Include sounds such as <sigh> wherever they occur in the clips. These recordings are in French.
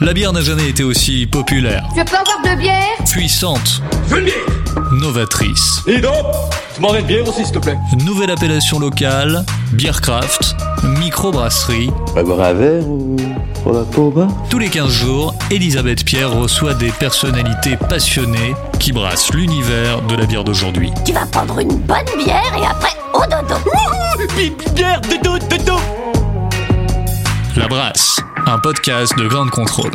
La bière n'a jamais été aussi populaire, Je peux avoir de bière puissante, Je veux une bière novatrice. Et donc Tu bière aussi, s'il te plaît. Nouvelle appellation locale, Beercraft, microbrasserie. Va boire un verre ou pour la peau Tous les 15 jours, Elisabeth Pierre reçoit des personnalités passionnées qui brassent l'univers de la bière d'aujourd'hui. Tu vas prendre une bonne bière et après au podcast de contrôle.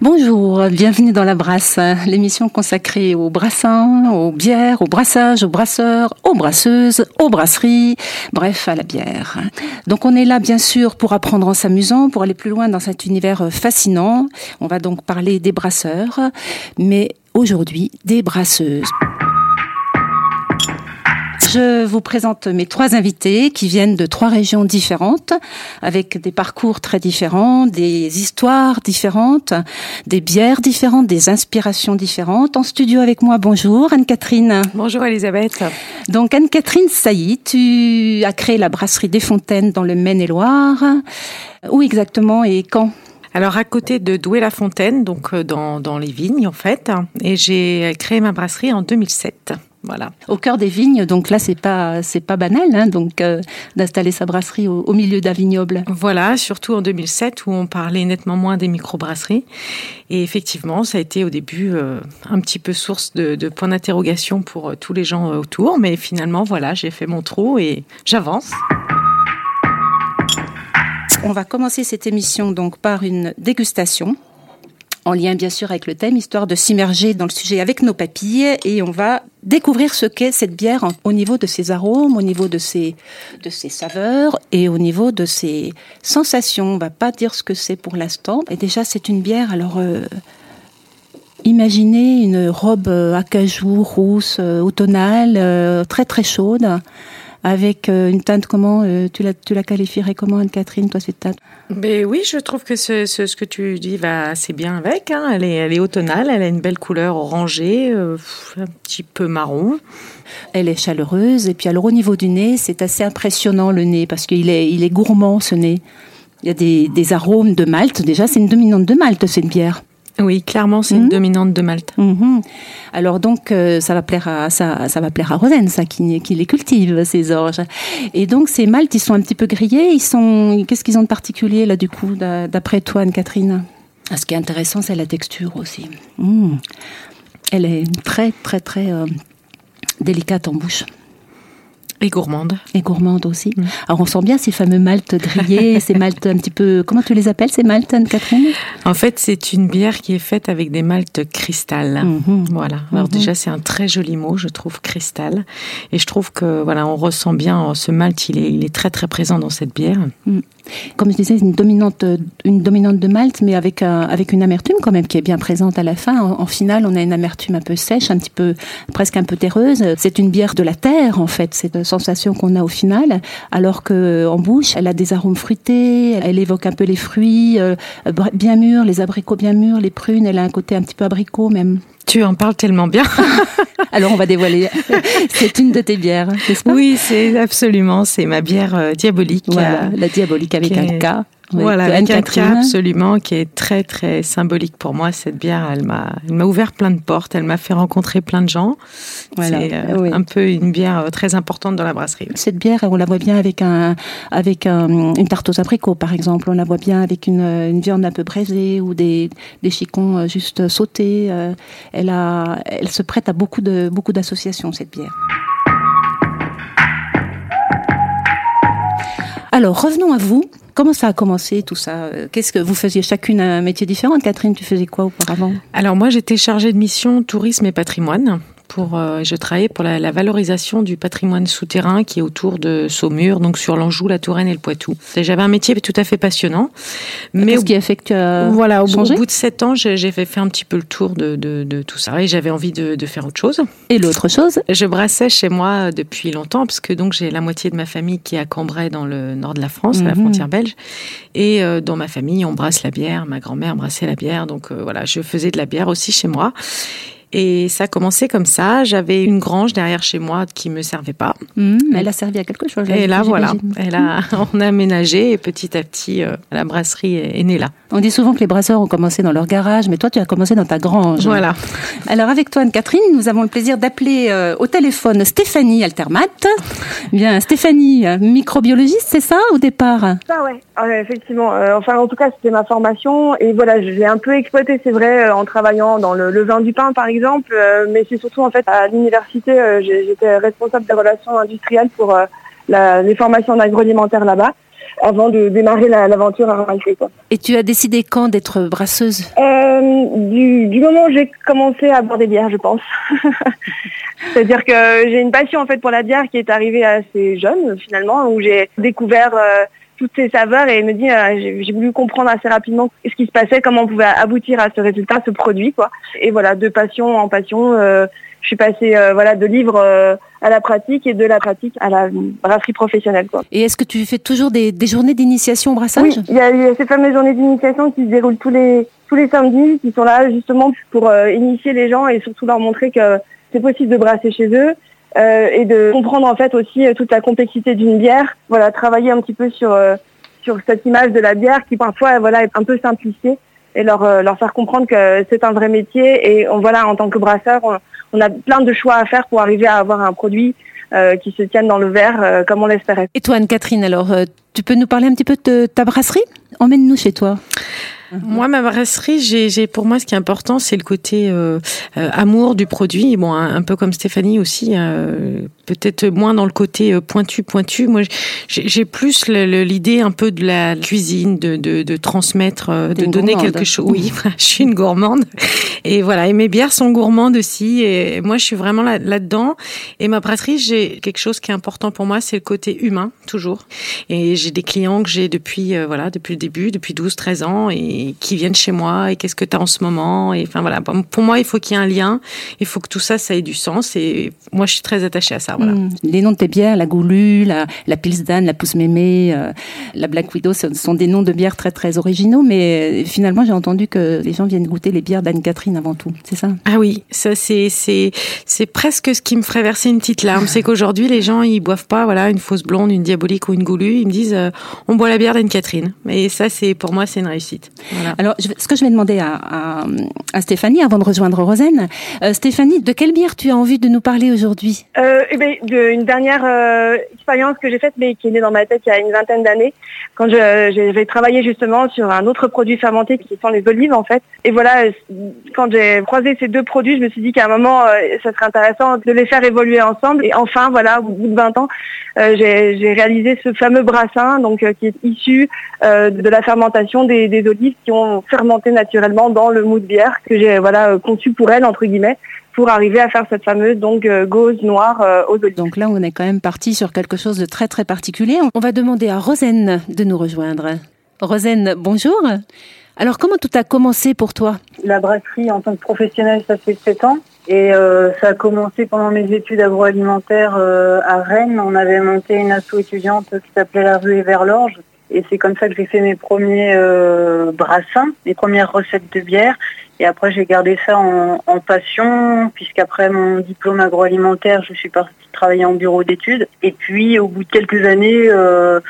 Bonjour, bienvenue dans La Brasse, l'émission consacrée aux brassins, aux bières, aux brassages, aux brasseurs, aux brasseuses, aux brasseries, bref, à la bière. Donc on est là bien sûr pour apprendre en s'amusant, pour aller plus loin dans cet univers fascinant. On va donc parler des brasseurs, mais aujourd'hui des brasseuses. Je vous présente mes trois invités qui viennent de trois régions différentes, avec des parcours très différents, des histoires différentes, des bières différentes, des inspirations différentes. En studio avec moi, bonjour Anne-Catherine. Bonjour Elisabeth. Donc Anne-Catherine Sailly, tu as créé la brasserie des Fontaines dans le Maine-et-Loire. Où exactement et quand? Alors à côté de Douai-la-Fontaine, donc euh, dans, dans les vignes en fait, et j'ai créé ma brasserie en 2007. Voilà. Au cœur des vignes, donc là c'est pas c'est pas banal, hein, donc euh, d'installer sa brasserie au, au milieu d'un vignoble. Voilà, surtout en 2007 où on parlait nettement moins des microbrasseries. Et effectivement, ça a été au début euh, un petit peu source de, de points d'interrogation pour euh, tous les gens autour. Mais finalement, voilà, j'ai fait mon trou et j'avance. On va commencer cette émission donc par une dégustation en lien bien sûr avec le thème, histoire de s'immerger dans le sujet avec nos papilles et on va découvrir ce qu'est cette bière au niveau de ses arômes, au niveau de ses, de ses saveurs et au niveau de ses sensations. On va pas dire ce que c'est pour l'instant. Et déjà c'est une bière alors euh, Imaginez une robe euh, acajou rousse euh, automnale très très chaude avec euh, une teinte comment euh, tu la tu la qualifierais comment Anne-Catherine toi cette teinte? Mais oui, je trouve que ce, ce, ce que tu dis va assez bien avec. hein. Elle, est, elle est automnale, elle a une belle couleur orangée, euh, un petit peu marron. Elle est chaleureuse et puis alors au niveau du nez, c'est assez impressionnant le nez parce qu'il est, il est gourmand ce nez. Il y a des, des arômes de malt. Déjà, c'est une dominante de malt cette bière. Oui, clairement, c'est une dominante de Malte. Mhm. Alors donc, euh, ça va plaire à ça, ça va plaire à Rosen, ça qui, qui les cultive ces orges. Et donc ces maltes, ils sont un petit peu grillés. Ils sont, qu'est-ce qu'ils ont de particulier là du coup, d'a- d'après toi, Anne-Catherine? Ah, Ce qui est intéressant, c'est la texture aussi. Mm. Elle est très très très euh, délicate en bouche. Et gourmande. Et gourmande aussi. Mm. Alors on sent bien ces fameux maltes grillés, <laughs> ces maltes un petit peu. Comment tu les appelles ces maltes, Anne-Catherine En fait, c'est une bière qui est faite avec des maltes cristal. Mhm. Voilà. Alors Mhm. déjà, c'est un très joli mot, je trouve, cristal. Et je trouve que voilà, on ressent bien ce malt. Il est, il est très très présent dans cette bière. Comme je disais, une dominante, une dominante de Malte, mais avec avec une amertume quand même qui est bien présente à la fin. En, finale, on a une amertume un peu sèche, un petit peu, presque un peu terreuse. C'est une bière de la terre, en fait, cette sensation qu'on a au final. Alors que en bouche, elle a des arômes fruités, elle évoque un peu les fruits euh, bien mûrs, les abricots bien mûrs, les prunes. Elle a un côté un petit peu abricot même. Tu en parles tellement bien. <laughs> Alors on va dévoiler. C'est une de tes bières, n'est-ce pas? Oui, c'est absolument, c'est ma bière euh, diabolique. Voilà, euh, la diabolique avec un K. Voilà, avec cas absolument qui est très très symbolique pour moi. Cette bière, elle m'a, elle m'a ouvert plein de portes. Elle m'a fait rencontrer plein de gens. Voilà, C'est euh, oui. un peu une bière euh, très importante dans la brasserie. Cette bière, on la voit bien avec un, avec un- une tarte aux abricots, par exemple. On la voit bien avec une, une viande un peu braisée ou des, des chicons euh, juste sautés. Elle a, elle se prête à beaucoup de, beaucoup d'associations, cette bière. Alors, revenons à vous. Comment ça a commencé tout ça Euh, Qu'est-ce que vous faisiez chacune un métier différent? Catherine, tu faisais quoi auparavant? Alors moi, j'étais chargée de mission tourisme et patrimoine pour, euh, je travaillais pour la, la, valorisation du patrimoine souterrain qui est autour de Saumur, donc sur l'Anjou, la Touraine et le Poitou. J'avais un métier tout à fait passionnant. Mais ce qui a fait que tu as voilà, au, changé bout de sept ans, j'ai fait, fait un petit peu le tour de, de, de tout ça et j'avais envie de, de, faire autre chose. Et l'autre chose Je brassais chez moi depuis longtemps parce que donc j'ai la moitié de ma famille qui est à Cambrai dans le nord de la France, à la Mhm. frontière belge, et euh, dans ma famille on brasse la bière. Ma grand-mère brassait la bière, donc euh, voilà, je faisais de la bière aussi chez moi. Et ça a commencé comme ça. J'avais une grange derrière chez moi qui me servait pas. Mmh, mais elle a servi à quelque chose. Et là, voilà, elle a, <laughs> on a aménagé et petit à petit, euh, la brasserie est, est née là. On dit souvent que les brasseurs ont commencé dans leur garage, mais toi, tu as commencé dans ta grange. Voilà. Alors, avec toi, Anne-Catherine, nous avons le plaisir d'appeler euh, au téléphone Stéphanie Altermat. Bien, Stéphanie, euh, microbiologiste, c'est ça, au départ? Ça, ouais. Ah ouais, effectivement. Euh, enfin, en tout cas, c'était ma formation. Et voilà, je l'ai un peu exploité, c'est vrai, euh, en travaillant dans le, le vin du pain, par exemple. Euh, mais c'est surtout, en fait, à l'université, euh, j'étais responsable des relations industrielles pour euh, la- les formations en agroalimentaire là-bas, avant de démarrer la- l'aventure à Ramalté, quoi. Et tu as décidé quand d'être brasseuse? Euh, du, du moment où j'ai commencé à boire des bières, je pense. <laughs> C'est-à-dire que j'ai une passion en fait pour la bière qui est arrivée assez jeune finalement, où j'ai découvert euh, toutes ces saveurs et me dit euh, j'ai voulu comprendre assez rapidement ce qui se passait, comment on pouvait aboutir à ce résultat, ce produit quoi. Et voilà, de passion en passion, euh, je suis passée euh, voilà de livre euh, à la pratique et de la pratique à la brasserie professionnelle quoi. Et est-ce que tu fais toujours des, des journées d'initiation au brassage? Oui, il y a, il y a ces fameuses journées d'initiation qui se déroulent tous les tous les samedis, qui sont là justement pour initier les gens et surtout leur montrer que c'est possible de brasser chez eux euh, et de comprendre en fait aussi euh, toute la complexité d'une bière. Voilà, travailler un petit peu sur euh, sur cette image de la bière qui parfois voilà est un peu simplifiée et leur leur faire comprendre que c'est un vrai métier et on voilà en tant que brasseur on, a plein de choix à faire pour arriver à avoir un produit qui se tienne dans le verre comme on l'espérait. Et toi, Anne-Catherine, alors, tu peux nous parler un petit peu de ta brasserie? Emmène-nous chez toi. Moi, ma brasserie, j'ai, j'ai pour moi, ce qui est important, c'est le côté euh, euh, amour du produit. Bon, un, un peu comme Stéphanie aussi, euh, peut-être moins dans le côté euh, pointu, pointu. Moi, j'ai, plus l'idée un peu de la cuisine, de, de, de transmettre, euh, de donner gourmande. quelque chose. Oui, je suis une gourmande. Et voilà, et mes bières sont gourmandes aussi. Et moi, je suis vraiment là, là-dedans. Et ma brasserie, j'ai quelque chose qui est important pour moi, c'est le côté humain, toujours. Et j'ai des clients que j'ai depuis, euh, voilà, depuis le début, depuis 12, 13 ans, et qui viennent chez moi, et qu'est-ce que tu as en ce moment? Et enfin, voilà. Pour moi, il faut qu'il y ait un lien. Il faut que tout ça, ça ait du sens. Et moi, je suis très attachée à ça, voilà. Mm. Les noms de tes bières, la Goulu, la, la Pilsdan, la Pousse Mémé, euh, la Black Widow, ce sont des noms de bières très très originaux, mais euh, finalement j'ai entendu que les gens viennent goûter les bières d'Anne-Catherine avant tout, c'est ça? Ah oui, ça c'est c'est c'est presque ce qui me ferait verser une petite larme, c'est qu'aujourd'hui les gens ils boivent pas voilà une fausse blonde, une diabolique ou une goulue, ils me disent euh, on boit la bière d'Anne-Catherine. Et ça c'est pour moi c'est une réussite. Voilà. Alors, je ce que je vais demander à, à, à Stéphanie avant de rejoindre Rosen, euh, Stéphanie, de quelle bière tu as envie de nous parler aujourd'hui? Euh, eh ben, de- une dernière euh, expérience que j'ai faite, mais qui est née dans ma tête il y a une vingtaine d'années, quand j'avais travaillé justement sur un autre produit fermenté qui sont les olives en fait. Et voilà, quand j'ai croisé ces deux produits, je me suis dit qu'à un moment, euh, ça serait intéressant de les faire évoluer ensemble. Et enfin, voilà, au bout de 20 ans, euh, j'ai réalisé ce fameux brassin, donc qui est issu de la fermentation des, des olives qui ont fermenté naturellement dans le mou de bière que j'ai voilà conçu pour elles entre guillemets pour arriver à faire cette fameuse donc euh, gauze noire euh, aux olives. Donc là, on est quand même parti sur quelque chose de très très particulier. On va demander à Rosen de nous rejoindre. Rosen, bonjour. Alors, comment tout a commencé pour toi? La brasserie en tant que professionnelle, ça fait 7 ans. Et euh, ça a commencé pendant mes études agroalimentaires euh, à Rennes. On avait monté une asso étudiante qui s'appelait la rue vers l'Orge. Et c'est comme ça que j'ai fait mes premiers euh, brassins, mes premières recettes de bière. Et après, j'ai gardé ça en, passion, puisqu'après mon diplôme agroalimentaire, je suis partie travailler en bureau d'études. Et puis, au bout de quelques années, euh,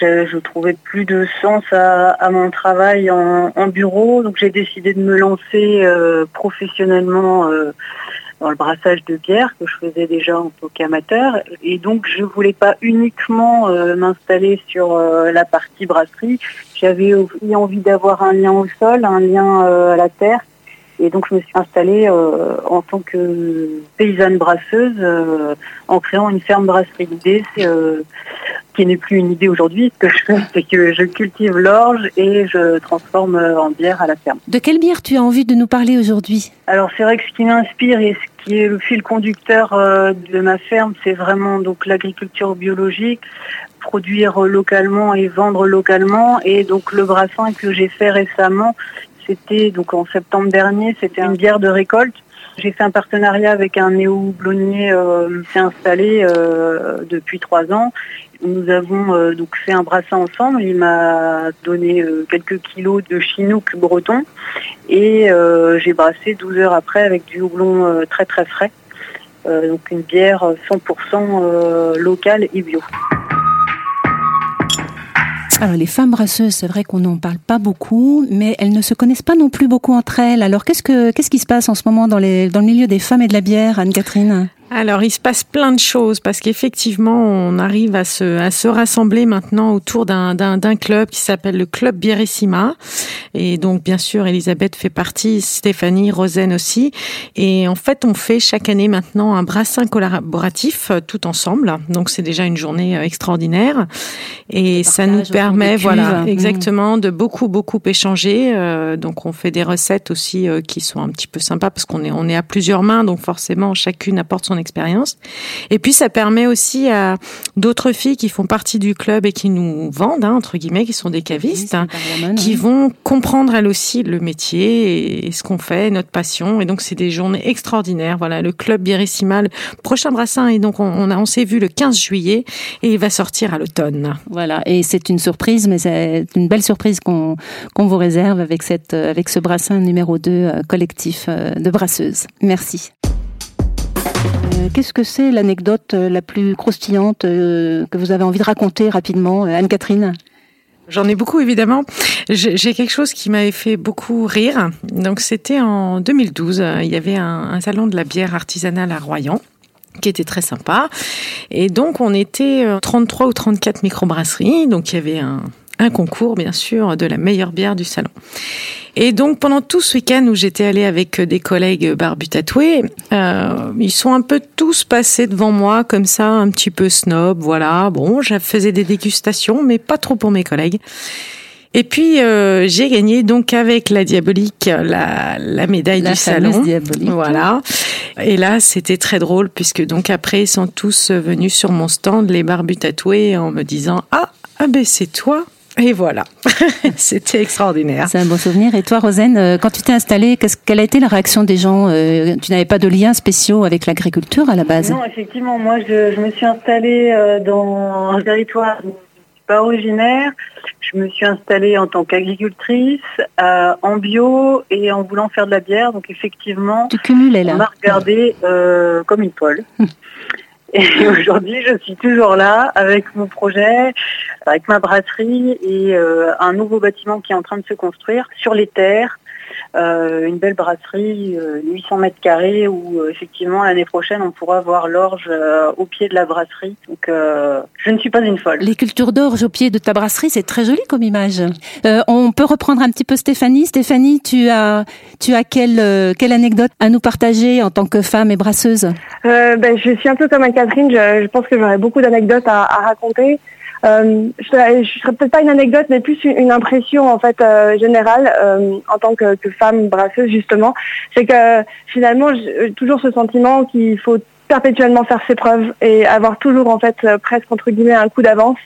je, je trouvais plus de sens à, mon travail en, en bureau, donc j'ai décidé de me lancer euh, professionnellement euh, dans le brassage de bière que je faisais déjà en tant qu'amateur. Et donc je voulais pas uniquement euh, m'installer sur euh, la partie brasserie, j'avais envie d'avoir un lien au sol, un lien euh, à la terre. Et donc je me suis installée en tant que paysanne brasseuse en créant une ferme brasserie. L'idée c'est qui n'est plus une idée aujourd'hui. Ce que je fais, c'est que je cultive l'orge et je transforme en bière à la ferme. De quelle bière tu as envie de nous parler aujourd'hui? Alors c'est vrai que ce qui m'inspire et ce qui est le fil conducteur euh, de ma ferme, c'est vraiment donc l'agriculture biologique, produire localement et vendre localement. Et donc le brassin que j'ai fait récemment, c'était donc en septembre dernier, c'était une bière de récolte. J'ai fait un partenariat avec un néo-houblonnier euh, qui s'est installé euh, depuis trois ans. Nous avons euh, donc fait un brassin ensemble. Il m'a donné euh, quelques kilos de chinook breton et j'ai brassé 12 heures après avec du houblon très très frais. Donc une bière 100% euh, locale et bio. Alors les femmes brasseuses, c'est vrai qu'on n'en parle pas beaucoup, mais elles ne se connaissent pas non plus beaucoup entre elles. Alors qu'est-ce que qu'est-ce qui se passe en ce moment dans les dans le milieu des femmes et de la bière, Anne-Catherine? Alors, il se passe plein de choses parce qu'effectivement, on arrive à se, à se rassembler maintenant autour d'un, d'un, d'un club qui s'appelle le Club Bierissima. Et donc, bien sûr, Elisabeth fait partie, Stéphanie, Rosen aussi. Et en fait, on fait chaque année maintenant un brassin collaboratif euh, tout ensemble. Donc, c'est déjà une journée euh, extraordinaire. Et ça nous permet, voilà, cuves. exactement, de beaucoup, beaucoup échanger. Euh, donc, on fait des recettes aussi qui sont un petit peu sympas parce qu'on est, on est à plusieurs mains. Donc, forcément, chacune apporte son expérience. Et puis, ça permet aussi à d'autres filles qui font partie du club et qui nous vendent, hein, entre guillemets, qui sont des cavistes, hein, qui vont comprendre elles aussi le métier et ce qu'on fait, notre passion. Et donc, c'est des journées extraordinaires. Voilà, le club Bierissima, le prochain brassin. Et donc, on, on, a, on s'est vu le 15 juillet et il va sortir à l'automne. Voilà, et c'est une surprise, mais c'est une belle surprise qu'on qu'on vous réserve avec cette avec ce brassin numéro 2 euh, collectif euh, de brasseuses. Merci. Euh, Qu'est-ce que c'est l'anecdote euh, la plus croustillante euh, que vous avez envie de raconter rapidement, Anne-Catherine? J'en ai beaucoup évidemment. J'ai quelque chose qui m'avait fait beaucoup rire. Donc c'était en 2012. Il y avait un, un salon de la bière artisanale à Royan qui était très sympa. Et donc on était euh, 33 ou 34 microbrasseries. Donc il y avait un, un concours bien sûr de la meilleure bière du salon. Et donc pendant tout ce week-end où j'étais allée avec des collègues barbus tatoués, euh, ils sont un peu tous passés devant moi comme ça, un petit peu snob, voilà. Bon, je faisais des dégustations, mais pas trop pour mes collègues. Et puis euh, j'ai gagné donc avec la diabolique la, la médaille La du salon. diabolique. Voilà. Et là c'était très drôle puisque donc après ils sont tous venus sur mon stand les barbus tatoués en me disant ah ah ben c'est toi. Et voilà, <laughs> c'était extraordinaire. C'est un bon souvenir. Et toi, Rosane, euh, quand tu t'es installée, quelle a été la réaction des gens Euh, Tu n'avais pas de liens spéciaux avec l'agriculture à la base? Non, effectivement, moi je, je me suis installée euh, dans un territoire où je suis pas originaire. Je me suis installée en tant qu'agricultrice, euh, en bio et en voulant faire de la bière. Donc effectivement, Tu cumulais on m'a là. regardé euh, comme une folle. <laughs> Et <laughs> aujourd'hui, je suis toujours là avec mon projet, avec ma brasserie et euh, un nouveau bâtiment qui est en train de se construire sur les terres. Euh, une belle brasserie, euh, 800 mètres carrés, où euh, effectivement l'année prochaine on pourra voir l'orge euh, au pied de la brasserie. Donc euh, je ne suis pas une folle. Les cultures d'orge au pied de ta brasserie, c'est très joli comme image. Euh, on peut reprendre un petit peu Stéphanie. Stéphanie, tu as, tu as quelle, euh, quelle anecdote à nous partager en tant que femme et brasseuse? Euh, ben, je suis un peu comme Anne-Catherine, je, je pense que j'aurais beaucoup d'anecdotes à, à raconter. Euh, je je serais peut-être pas une anecdote, mais plus une, impression en fait euh, générale euh, en tant que, que femme brasseuse justement. C'est que finalement, j'ai toujours ce sentiment qu'il faut perpétuellement faire ses preuves et avoir toujours en fait euh, presque entre guillemets un coup d'avance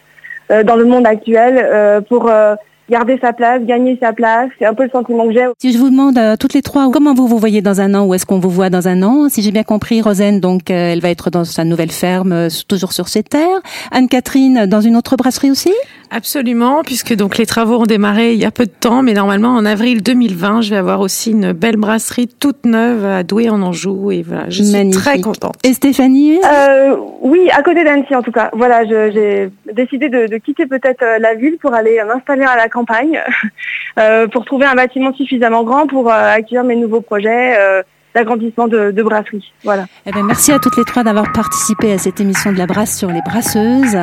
euh, dans le monde actuel euh, pour euh, garder sa place, gagner sa place. C'est un peu le sentiment que j'ai. Si je vous demande euh, toutes les trois, comment vous vous voyez dans un an? Où est-ce qu'on vous voit dans un an? Si j'ai bien compris, Rosane, donc euh, elle va être dans sa nouvelle ferme, euh, toujours sur ses terres. Anne-Catherine, dans une autre brasserie aussi? Absolument, puisque donc les travaux ont démarré il y a peu de temps, mais normalement en avril 2020, je vais avoir aussi une belle brasserie toute neuve à Douai en Anjou et voilà, je suis Magnifique. très contente. Et Stéphanie Euh, oui, à côté d'Annecy en tout cas. Voilà, je- j'ai décidé de, de quitter peut-être euh, la ville pour aller m'installer à la campagne, <laughs> euh, pour trouver un bâtiment suffisamment grand pour euh, accueillir mes nouveaux projets euh, d'agrandissement de, de brasserie. Voilà. Eh ben, merci à toutes les trois d'avoir participé à cette émission de la brasse sur les brasseuses.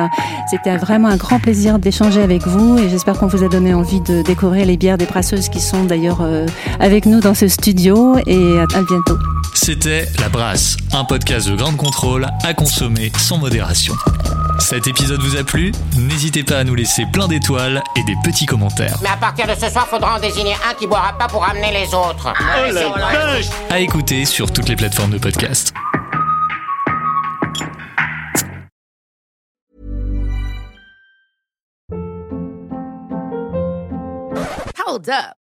C'était vraiment un grand plaisir d'échanger avec vous et j'espère qu'on vous a donné envie de découvrir les bières des brasseuses qui sont d'ailleurs euh, avec nous dans ce studio et à, à bientôt. C'était La Brasse, un podcast de grande contrôle à consommer sans modération. Cet épisode vous a plu N'hésitez pas à nous laisser plein d'étoiles et des petits commentaires. Mais à partir de ce soir, faudra en désigner un qui boira pas pour amener les autres. Oh la vache À écouter sur toutes les plateformes de podcast. Hold up.